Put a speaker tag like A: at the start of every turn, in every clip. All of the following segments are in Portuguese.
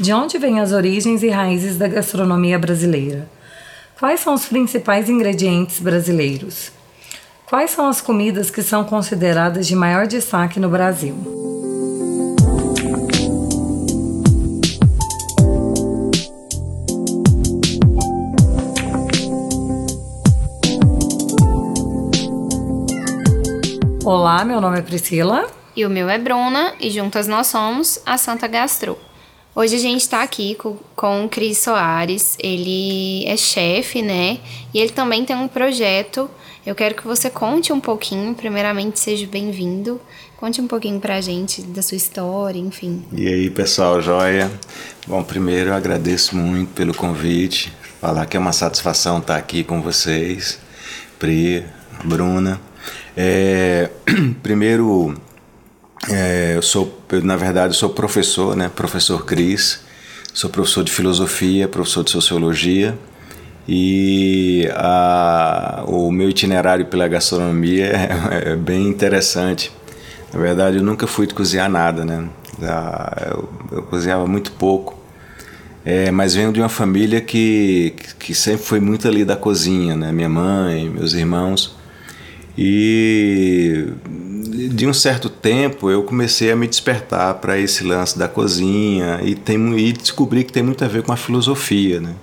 A: De onde vêm as origens e raízes da gastronomia brasileira? Quais são os principais ingredientes brasileiros? Quais são as comidas que são consideradas de maior destaque no Brasil? Olá, meu nome é Priscila.
B: E o meu é Bruna, e juntas nós somos a Santa Gastro. Hoje a gente está aqui com, com o Cris Soares, ele é chefe, né? E ele também tem um projeto. Eu quero que você conte um pouquinho, primeiramente, seja bem-vindo. Conte um pouquinho pra gente da sua história, enfim.
C: E aí, pessoal, joia? Bom, primeiro eu agradeço muito pelo convite, falar que é uma satisfação estar aqui com vocês, Pri, Bruna. É, primeiro, é, eu sou, eu, na verdade, sou professor, né? Professor Cris. Sou professor de filosofia, professor de sociologia. E a, o meu itinerário pela gastronomia é, é, bem interessante. Na verdade, eu nunca fui de cozinhar nada, né? Eu, eu cozinhava muito pouco. É, mas venho de uma família que, que sempre foi muito ali da cozinha, né? Minha mãe, meus irmãos. E de um certo tempo eu comecei a me despertar para esse lance da cozinha e, tem, e descobri que tem muito a ver com a filosofia, né?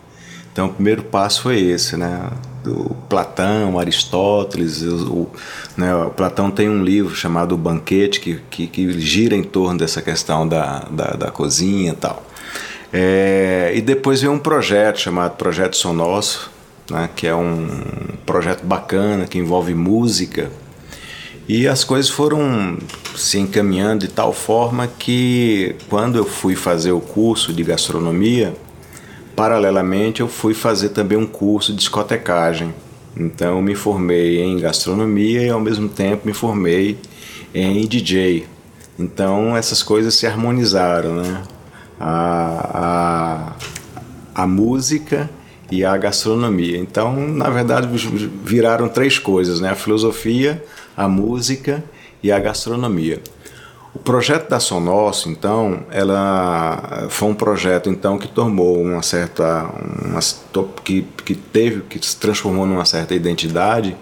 C: Então o primeiro passo foi esse, né? Do Platão, Aristóteles, o, né, o Platão tem um livro chamado O Banquete que, que, que gira em torno dessa questão da, da, da cozinha e tal. É, e depois veio um projeto chamado Projeto Som Nosso, né, que é um projeto bacana que envolve música e as coisas foram se encaminhando de tal forma que quando eu fui fazer o curso de gastronomia, paralelamente eu fui fazer também um curso de discotecagem. Então eu me formei em gastronomia e ao mesmo tempo me formei em DJ. Então essas coisas se harmonizaram, né? A, a, a música e a gastronomia. Então, na verdade, viraram três coisas, né? A filosofia, a música e a gastronomia. O projeto da Som Nosso, então, ela foi um projeto então que tomou uma certa uma, que, que teve que se transformou numa certa identidade,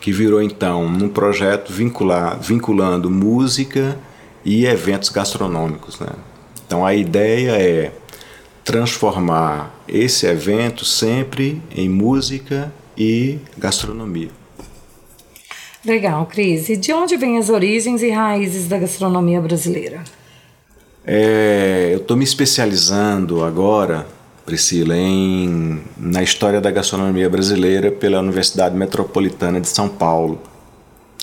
C: que virou então um projeto vincular, vinculando música e eventos gastronômicos, né? Então a ideia é transformar esse evento sempre em música e gastronomia.
A: Legal, Cris. E de onde vêm as origens e raízes da gastronomia brasileira?
C: É, eu estou me especializando agora, Priscila, em, na história da gastronomia brasileira pela Universidade Metropolitana de São Paulo.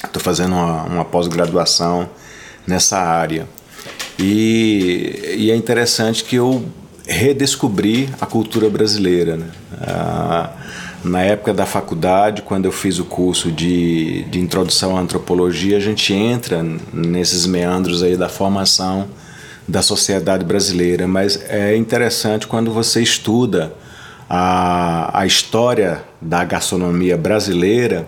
C: Estou fazendo uma, uma pós-graduação nessa área. E, e, é interessante que eu redescobri a cultura brasileira. Né? Ah, na época da faculdade, quando eu fiz o curso de, de introdução à antropologia, a gente entra nesses meandros aí da formação da sociedade brasileira, mas é interessante quando você estuda a, a história da gastronomia brasileira,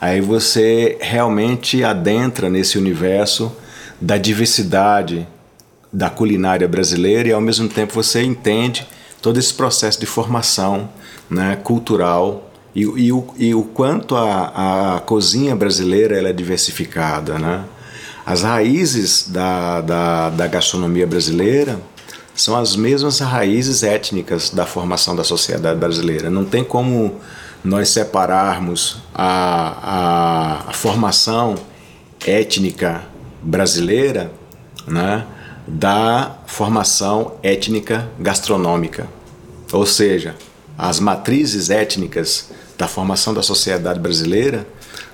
C: aí você realmente adentra nesse universo da diversidade da culinária brasileira e ao mesmo tempo você entende todo esse processo de formação né, cultural e, e, o, e o quanto a, a cozinha brasileira ela é diversificada. Né? As raízes da, da, da gastronomia brasileira são as mesmas raízes étnicas da formação da sociedade brasileira. Não tem como nós separarmos a, a, a formação étnica brasileira né, da formação étnica gastronômica. Ou seja, as matrizes étnicas da formação da sociedade brasileira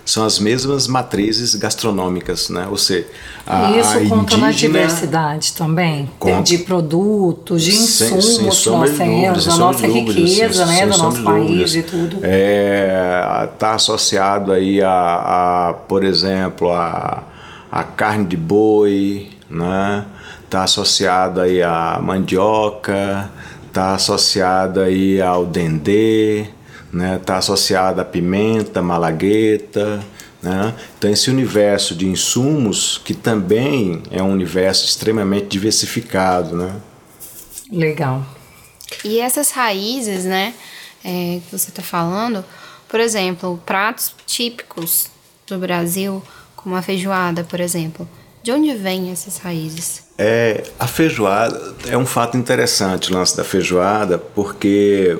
C: são as mesmas matrizes gastronômicas, né? Ou seja,
A: a, Isso a conta na diversidade também, conta. de produtos, de insumos sem, sem que nós temos, da nossa riqueza, né, do nosso país e tudo.
C: Está é, tá associado aí a, a, por exemplo, a, a carne de boi, né? está associada aí à mandioca, está associada aí ao dendê, né? Está associada à pimenta, malagueta, né? Então esse universo de insumos que também é um universo extremamente diversificado, né?
A: Legal.
B: E essas raízes, né, é, que você está falando, por exemplo, pratos típicos do Brasil, como a feijoada, por exemplo. De onde vêm essas raízes?
C: É, a feijoada é um fato interessante, o lance da feijoada, porque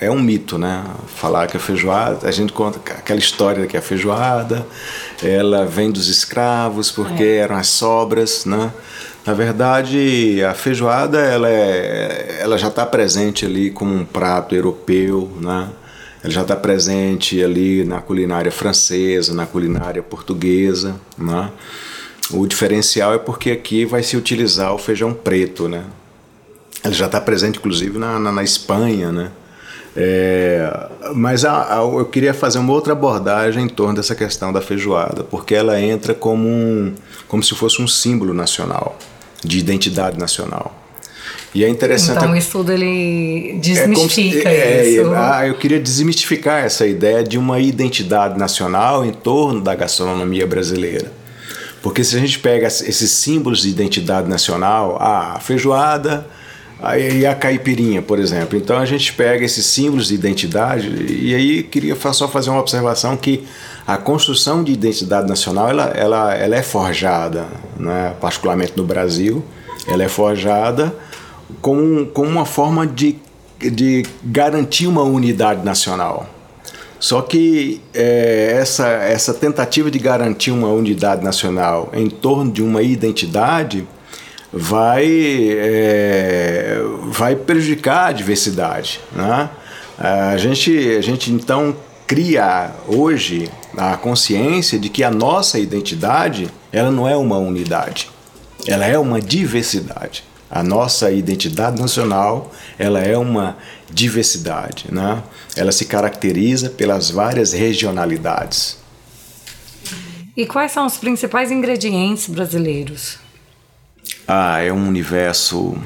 C: é um mito, né? Falar que a feijoada, a gente conta aquela história que a feijoada, ela vem dos escravos porque é. eram as sobras, né? Na verdade, a feijoada ela, é, ela já está presente ali como um prato europeu, né? Ela já está presente ali na culinária francesa, na culinária portuguesa, né? O diferencial é porque aqui vai se utilizar o feijão preto, né? Ele já está presente, inclusive, na, na, na Espanha, né? É, mas a, a, eu queria fazer uma outra abordagem em torno dessa questão da feijoada, porque ela entra como, um, como se fosse um símbolo nacional, de identidade nacional. E é interessante.
A: Então o estudo ele desmistifica
C: é
A: se, isso.
C: É, ah, eu queria desmistificar essa ideia de uma identidade nacional em torno da gastronomia brasileira. Porque se a gente pega esses símbolos de identidade nacional, a feijoada, e a caipirinha, por exemplo. Então a gente pega esses símbolos de identidade e aí queria só fazer uma observação que a construção de identidade nacional ela, ela, ela é forjada, né? particularmente no Brasil, ela é forjada com, com uma forma de, de garantir uma unidade nacional. Só que é, essa, essa tentativa de garantir uma unidade nacional em torno de uma identidade vai, é, vai prejudicar a diversidade. Né? A, gente, a gente então cria hoje a consciência de que a nossa identidade ela não é uma unidade, ela é uma diversidade. A nossa identidade nacional ela é uma diversidade, né? Ela se caracteriza pelas várias regionalidades.
A: E quais são os principais ingredientes brasileiros?
C: Ah, é um universo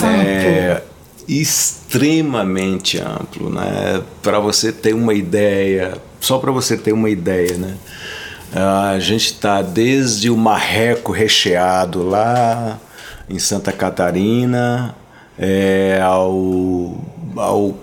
C: é, extremamente amplo, né? Para você ter uma ideia, só para você ter uma ideia, né? A gente está desde o marreco recheado lá em Santa Catarina, é, ao, ao,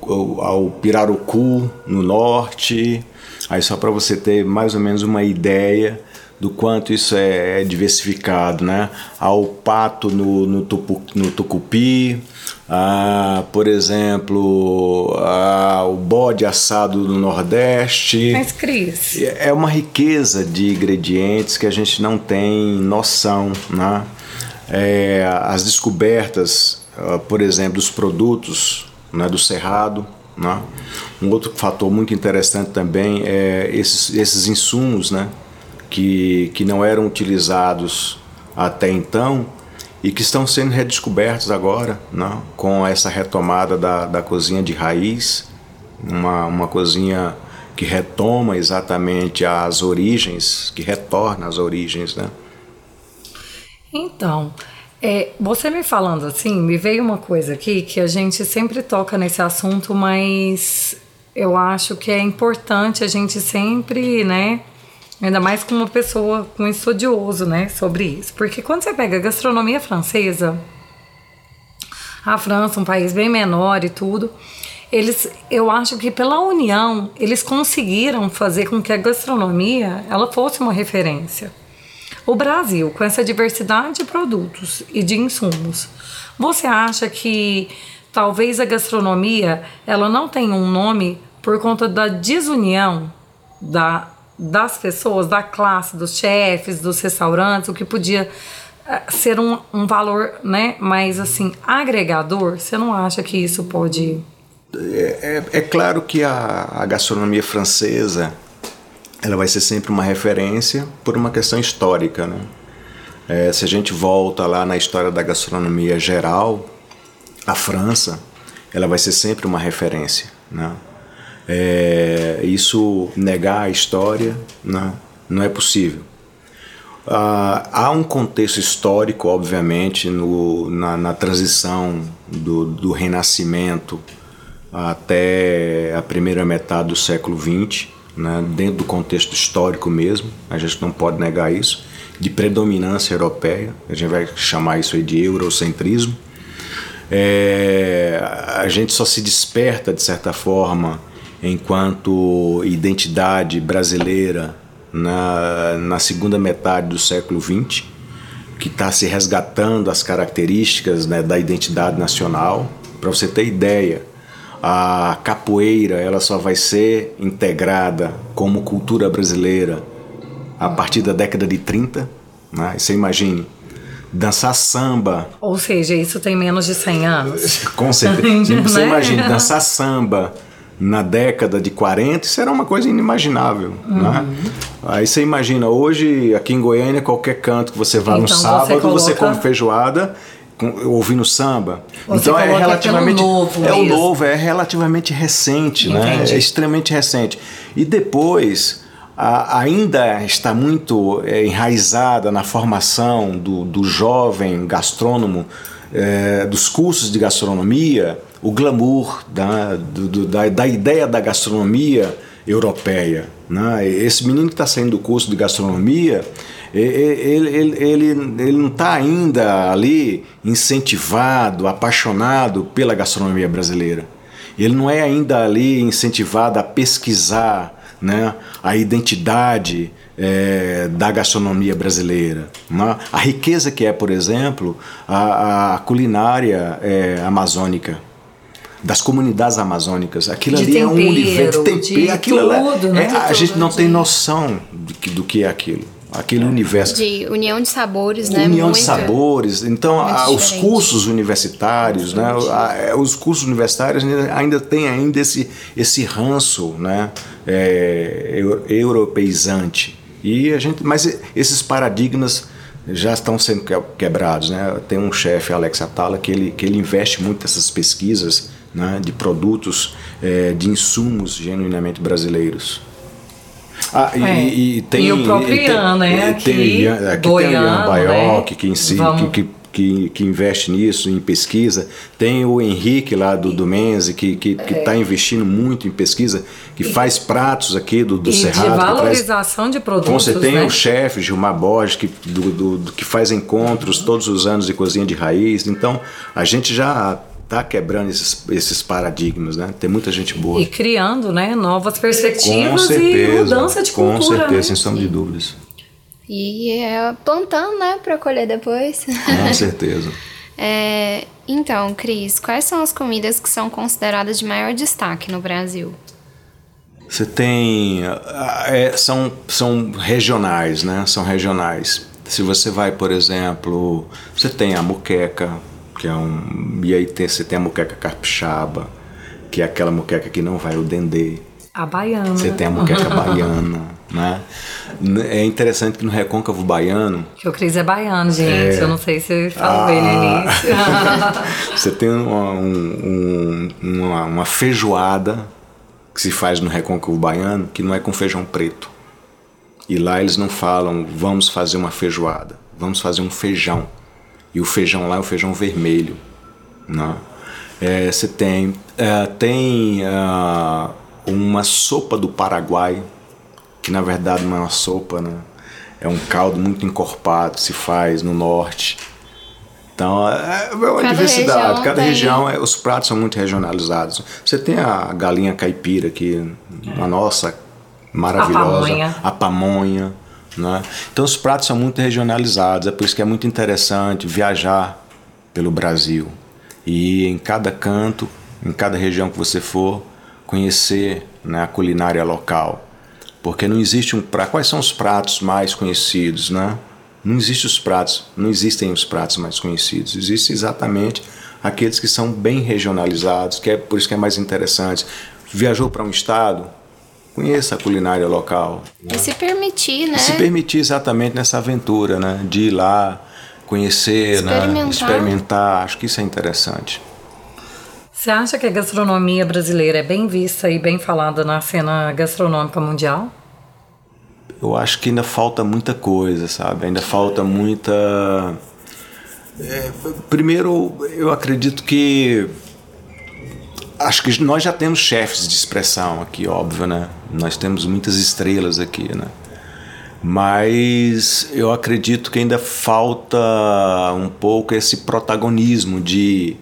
C: ao Pirarucu no norte, aí só para você ter mais ou menos uma ideia do quanto isso é, é diversificado, né? Ao pato no, no, tupu, no tucupi, ah, por exemplo, ah, o bode assado no Nordeste.
A: Mas, Cris...
C: É uma riqueza de ingredientes que a gente não tem noção, né? É, as descobertas, ah, por exemplo, dos produtos né, do Cerrado, né? Um outro fator muito interessante também é esses, esses insumos, né? que, que não eram utilizados até então e que estão sendo redescobertos agora né, com essa retomada da, da cozinha de raiz, uma, uma cozinha que retoma exatamente as origens, que retorna às origens. Né?
A: Então, é, você me falando assim, me veio uma coisa aqui que a gente sempre toca nesse assunto, mas eu acho que é importante a gente sempre, né, Ainda mais com uma pessoa, com um estudioso, né, sobre isso. Porque quando você pega a gastronomia francesa, a França, um país bem menor e tudo, eles, eu acho que pela união, eles conseguiram fazer com que a gastronomia ela fosse uma referência. O Brasil, com essa diversidade de produtos e de insumos, você acha que talvez a gastronomia ela não tenha um nome por conta da desunião da das pessoas, da classe, dos chefes, dos restaurantes, o que podia eh, ser um, um valor né, mais assim agregador, você não acha que isso pode.
C: É, é, é claro que a, a, gastronomia francesa ela vai ser sempre uma referência por uma questão histórica. Né? É, se a gente volta lá na história da gastronomia geral, a França ela vai ser sempre uma referência. Né? É, isso negar a história não, não é possível. Ah, há um contexto histórico, obviamente, no, na, na transição do, do Renascimento até a primeira metade do século XX, né, dentro do contexto histórico mesmo, a gente não pode negar isso, de predominância europeia, a gente vai chamar isso de eurocentrismo. É, a gente só se desperta, de certa forma, enquanto identidade brasileira na, na segunda metade do século XX, que está se resgatando as características né, da identidade nacional. Para você ter ideia, a capoeira ela só vai ser integrada como cultura brasileira a partir da década de 30. Né? Você imagine, dançar samba.
A: Ou seja, isso tem menos de 100 anos.
C: Com certeza. Você né? imagina, dançar samba na década de 40, isso era uma coisa inimaginável. Uhum. Né? Aí você imagina, hoje aqui em Goiânia, qualquer canto que você vá então, no sábado, você, coloca... você come feijoada ouvindo samba.
A: Você então é relativamente novo
C: é o novo, é relativamente recente, né? É extremamente recente. E depois a, ainda está muito é, enraizada na formação do, do jovem gastrônomo é, dos cursos de gastronomia o glamour da, do, da, da ideia da gastronomia europeia. Né? Esse menino que está saindo do curso de gastronomia, ele, ele, ele, ele não está ainda ali incentivado, apaixonado pela gastronomia brasileira. Ele não é ainda ali incentivado a pesquisar né, a identidade é, da gastronomia brasileira. Né? A riqueza que é, por exemplo, a, a culinária é, amazônica das comunidades amazônicas. Aquilo
A: de
C: ali
A: tempero,
C: é um universo de tempero. Aquilo
A: tudo,
C: é,
A: né?
C: a gente não tem noção do que, do que é aquilo. Aquele universo.
B: De união de sabores, né?
C: União Muito, de sabores. Então, a, os cursos universitários, né? A, é, os cursos universitários ainda têm ainda esse, esse ranço né? É, europeizante. E a gente, mas esses paradigmas já estão sendo quebrados. Né? Tem um chefe, Alex Atala, que ele, que ele investe muito nessas pesquisas né, de produtos, é, de insumos genuinamente brasileiros.
A: Ah, e, é. e, tem, e o próprio Ian, né?
C: Aqui, tem, aqui Goiano, tem o Ian Baioc, né? que, si, que, que, que, investe nisso, em pesquisa. Tem o Henrique lá do, do Menze, que está que, que tá investindo muito em pesquisa, que faz pratos aqui do, do e Cerrado.
A: de valorização traz... de produtos,
C: Você tem
A: né?
C: o chefe Gilmar Borges, que, do, do, que faz encontros todos os anos de cozinha de raiz. Então, a gente já está quebrando esses, esses paradigmas, né? Tem muita gente boa.
A: E criando, né, novas perspectivas certeza, e mudança de cultura.
C: Com certeza,
A: né?
C: sem sombra de dúvidas.
B: E é plantando, né, para colher depois.
C: Com certeza.
B: é, então, Cris, quais são as comidas que são consideradas de maior destaque no Brasil?
C: Você tem. É, são, são regionais, né? São regionais. Se você vai, por exemplo, você tem a muqueca, que é um. E aí tem, você tem a muqueca capixaba, que é aquela muqueca que não vai o dendê.
A: A baiana.
C: Você tem a muqueca baiana, né? É interessante que no recôncavo baiano.
A: Que o Cris é baiano, gente. É... Eu não sei se falou ah... ele
C: nisso. você tem uma, um, uma, uma feijoada que se faz no recôncavo baiano que não é com feijão preto. E lá eles não falam, vamos fazer uma feijoada, vamos fazer um feijão e o feijão lá é o feijão vermelho. Né? É, você tem, é, tem uh, uma sopa do Paraguai, que na verdade não é uma sopa, né? é um caldo muito encorpado, se faz no norte. Então, é, é uma cada diversidade. Região cada tem... região, é, os pratos são muito regionalizados. Você tem a galinha caipira, que a nossa, maravilhosa. A pamonha. A pamonha né? Então os pratos são muito regionalizados, é por isso que é muito interessante viajar pelo Brasil e em cada canto, em cada região que você for, conhecer né, a culinária local. Porque não existe um prato. Quais são os pratos mais conhecidos, né? Não existem os pratos, não existem os pratos mais conhecidos. Existem exatamente aqueles que são bem regionalizados, que é por isso que é mais interessante. Viajou para um estado, conheça a culinária local.
B: Né? E se permitir, né?
C: E se permitir exatamente nessa aventura, né? De ir lá, conhecer, né? experimentar. Né? experimentar. Acho que isso é interessante.
A: Você acha que a gastronomia brasileira é bem vista e bem falada na cena gastronômica mundial?
C: Eu acho que ainda falta muita coisa, sabe? Ainda falta muita. É, primeiro, eu acredito que acho que nós já temos chefes de expressão aqui, óbvio, né? Nós temos muitas estrelas aqui, né? Mas eu acredito que ainda falta um pouco esse protagonismo de,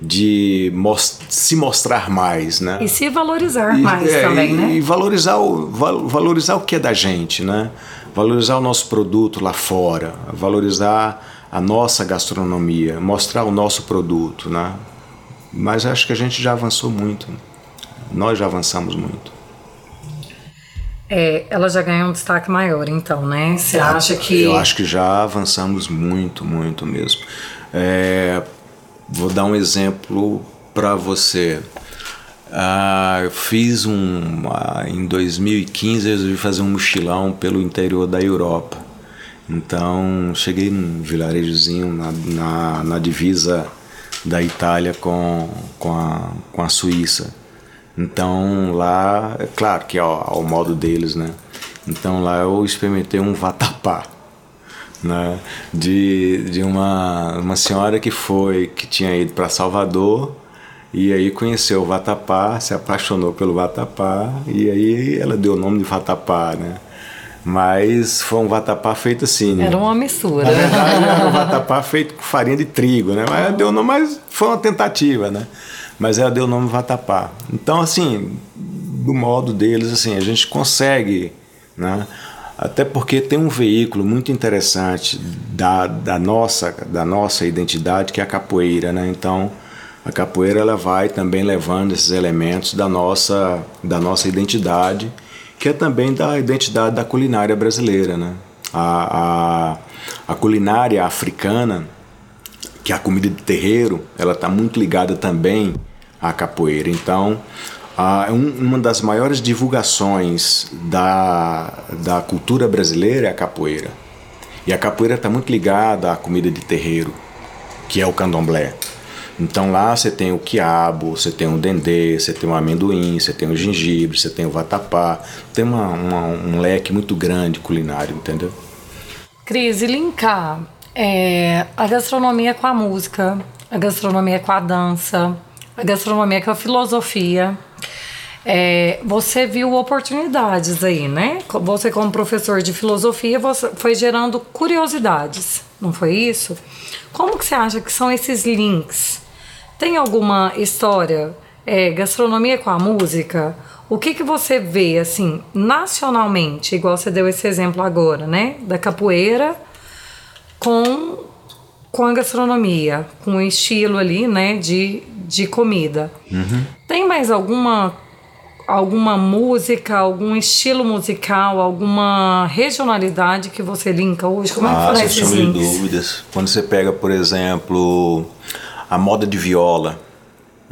C: de most se mostrar mais, né?
A: E se valorizar e, mais é, também,
C: e,
A: né?
C: E valorizar o, valorizar o que é da gente, né? Valorizar o nosso produto lá fora, valorizar a nossa gastronomia, mostrar o nosso produto, né? Mas acho que a gente já avançou muito. Nós já avançamos muito.
A: É, ela já ganhou um destaque maior, então, né? Você acha que.
C: Eu acho que já avançamos muito, muito mesmo. É, vou dar um exemplo para você. Ah, eu fiz um. Ah, em 2015, eu resolvi fazer um mochilão pelo interior da Europa. Então, cheguei num vilarejozinho na, na, na divisa da Itália com, com, a, com a Suíça. Então lá, é claro que é ao, ao modo deles, né? Então lá eu experimentei um vatapá, né? De, de uma, uma senhora que foi, que tinha ido para Salvador e aí conheceu o vatapá, se apaixonou pelo vatapá e aí ela deu o nome de vatapá, né? Mas foi um vatapá feito assim. Né?
A: Era uma mistura.
C: Na verdade, era um vatapá feito com farinha de trigo, né? Mas deu nome, mas foi uma tentativa, né? Mas ela deu o nome vatapá. Então, assim, do modo deles, assim, a gente consegue, né? Até porque tem um veículo muito interessante da, da, nossa, da nossa identidade, que é a capoeira, né? Então, a capoeira ela vai também levando esses elementos da nossa, da nossa identidade que é também da identidade da culinária brasileira. Né? A, a, a culinária africana, que é a comida de terreiro, ela está muito ligada também à capoeira. Então, a, um, uma das maiores divulgações da, da cultura brasileira é a capoeira. E a capoeira está muito ligada à comida de terreiro, que é o candomblé. Então lá você tem o quiabo, você tem o dendê, você tem o amendoim, você tem o gengibre, você tem o vatapá. Tem uma, uma, um leque muito grande culinário, entendeu?
A: Cris, e linkar é, a gastronomia com a música, a gastronomia com a dança, a gastronomia com a filosofia. É, você viu oportunidades aí, né? Você, como professor de filosofia, você foi gerando curiosidades, não foi isso? Como que você acha que são esses links tem alguma história, é, gastronomia com a música? O que, que você vê, assim, nacionalmente, igual você deu esse exemplo agora, né? Da capoeira com, com a gastronomia, com o estilo ali, né, de, de comida. Uhum. Tem mais alguma alguma música, algum estilo musical, alguma regionalidade que você linka hoje? Como
C: ah, é que esses links? dúvidas. Quando você pega, por exemplo, a moda de viola,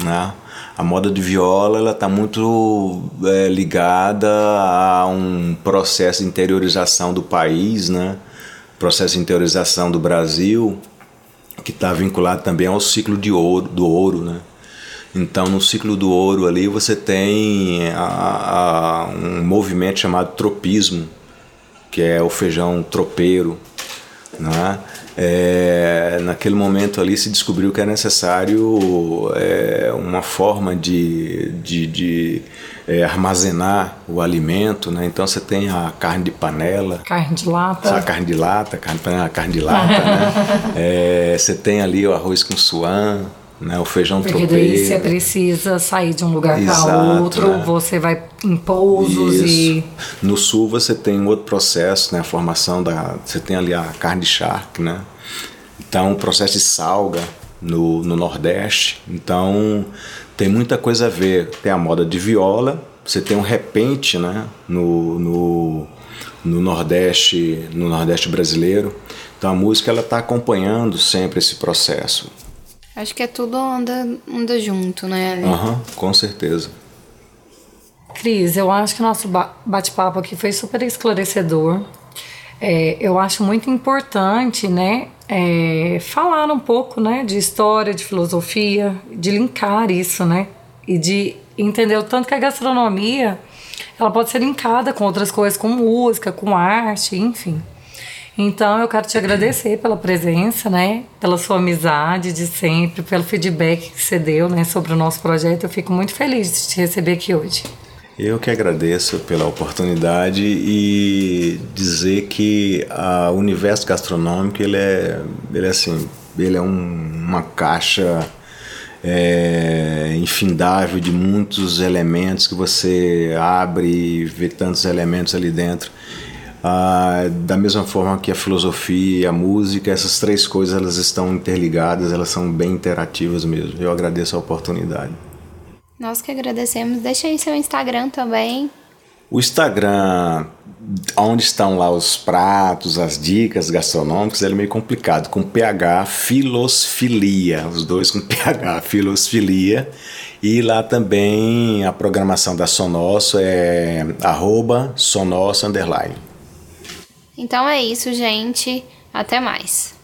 C: né? A moda de viola ela está muito é, ligada a um processo de interiorização do país, né? Processo de interiorização do Brasil, que está vinculado também ao ciclo de ouro, do ouro, né? Então, no ciclo do ouro ali você tem a, a, um movimento chamado tropismo, que é o feijão tropeiro, né? É, naquele momento ali se descobriu que é necessário é, uma forma de, de, de é, armazenar o alimento, né? Então você tem a carne de panela,
A: carne de lata,
C: a carne de lata, carne de panela, carne de lata, né? É, você tem ali o arroz com suã, né? O feijão
A: Porque
C: tropeiro.
A: Porque daí você precisa sair de um lugar para outro, né? você vai em pousos Isso. e...
C: No sul você tem um outro processo, né? A formação da... Você tem ali a carne de charque, né? Então, o processo de salga no, no Nordeste. Então, tem muita coisa a ver. Tem a moda de viola, você tem um repente, né? No, no, no Nordeste, no Nordeste brasileiro. Então, a música ela está acompanhando sempre esse processo.
B: Acho que é tudo anda, anda junto, né?
C: Aham, uhum, com certeza.
A: Cris, eu acho que o nosso bate-papo aqui foi super esclarecedor. É, eu acho muito importante, né, é, falar um pouco, né, de história, de filosofia, de linkar isso, né, e de entender o tanto que a gastronomia ela pode ser linkada com outras coisas, com música, com arte, enfim. Então eu quero te agradecer pela presença, né? Pela sua amizade de sempre, pelo feedback que você deu, né, sobre o nosso projeto. Eu fico muito feliz de te receber aqui hoje.
C: Eu que agradeço pela oportunidade e dizer que o universo gastronômico ele é, ele é assim, ele é um, uma caixa é, infindável de muitos elementos que você abre e vê tantos elementos ali dentro. Ah, da mesma forma que a filosofia e a música, essas três coisas elas estão interligadas, elas são bem interativas mesmo. Eu agradeço a oportunidade.
B: Nós que agradecemos. Deixa aí seu Instagram também.
C: O Instagram, onde estão lá os pratos, as dicas gastronômicas, ele é meio complicado, com PH Filosfilia, os dois com PH Filosfilia. E lá também a programação da Sonosso é arroba Sonosso Underline.
B: Então é isso, gente. Até mais.